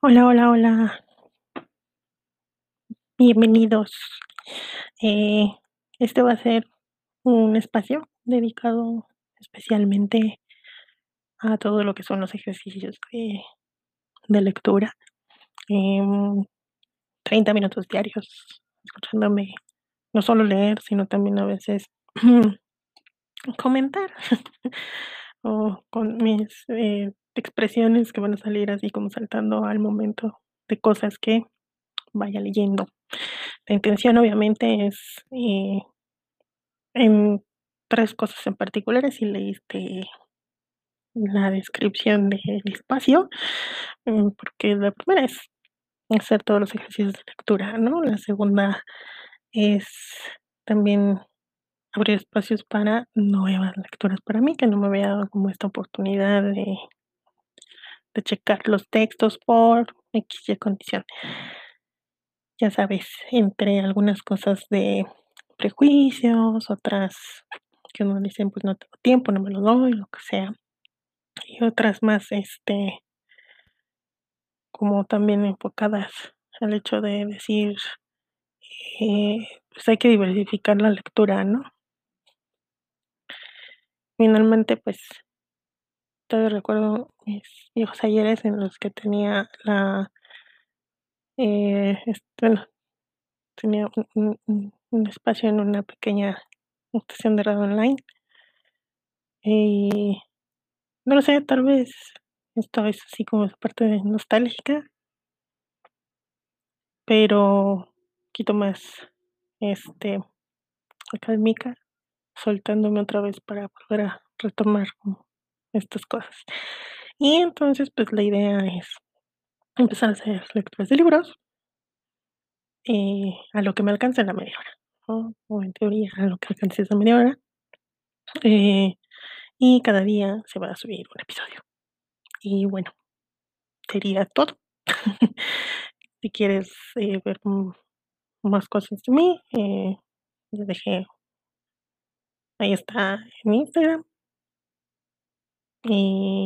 Hola, hola, hola. Bienvenidos. Eh, este va a ser un espacio dedicado especialmente a todo lo que son los ejercicios de, lectura. Em, 30 minutos diarios escuchándome no solo leer, sino también a veces comentar o con mis eh, expresiones que van a salir así como saltando al momento de cosas que vaya leyendo. La intención obviamente es eh, en tres cosas en particulares, si leíste la descripción del espacio, mm, porque la primera es hacer todos los ejercicios de lectura, ¿no? La segunda es también abrir espacios para nuevas lecturas para mí, que no me había dado como esta oportunidad de, de checar los textos por X y condición. Ya sabes, entre algunas cosas de prejuicios, otras que uno dice, pues no tengo tiempo, no me lo doy, lo que sea. Y otras más, este, como también enfocadas al hecho de decir, eh, pues hay que diversificar la lectura, ¿no? Finalmente, pues todavía recuerdo mis viejos ayeres en los que tenía la, eh, bueno, tenía un, espacio en una pequeña estación de radio online. Y no lo sé, tal vez esto es así como esa parte nostálgica, pero un poquito más, este, académica, soltándome otra vez para volver a retomar estas cosas. Y entonces, pues la idea es empezar a hacer lecturas de libros eh, a lo que me alcance la media hora, ¿no? O en teoría a lo que alcance esa media hora. eh, y cada día se va a subir un episodio. Y bueno, sería todo. Si quieres eh, ver más cosas de mí, eh, ya dejé, ahí está en Instagram. Y.